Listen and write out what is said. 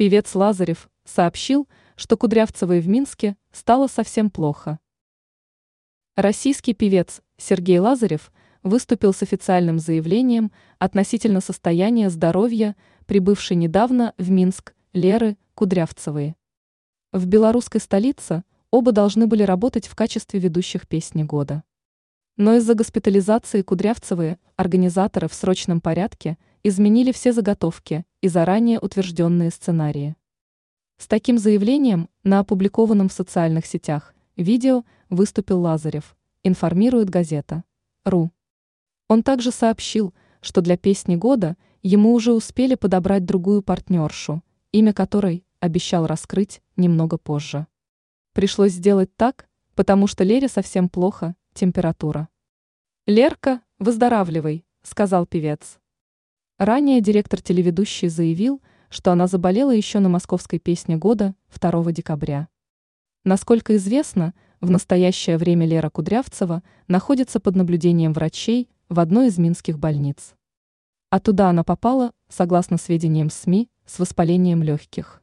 Певец Лазарев сообщил, что Кудрявцевой в Минске стало совсем плохо. Российский певец Сергей Лазарев выступил с официальным заявлением относительно состояния здоровья прибывшей недавно в Минск Леры Кудрявцевой. В белорусской столице оба должны были работать в качестве ведущих песни года. Но из-за госпитализации Кудрявцевой организаторы в срочном порядке изменили все заготовки и заранее утвержденные сценарии. С таким заявлением на опубликованном в социальных сетях видео выступил Лазарев, информирует газета «Ру». Он также сообщил, что для песни года ему уже успели подобрать другую партнершу, имя которой обещал раскрыть немного позже. Пришлось сделать так, потому что Лере совсем плохо, температура. «Лерка, выздоравливай», — сказал певец. Ранее директор телеведущей заявил, что она заболела еще на московской песне года 2 декабря. Насколько известно, в настоящее время Лера Кудрявцева находится под наблюдением врачей в одной из минских больниц. А туда она попала, согласно сведениям СМИ, с воспалением легких.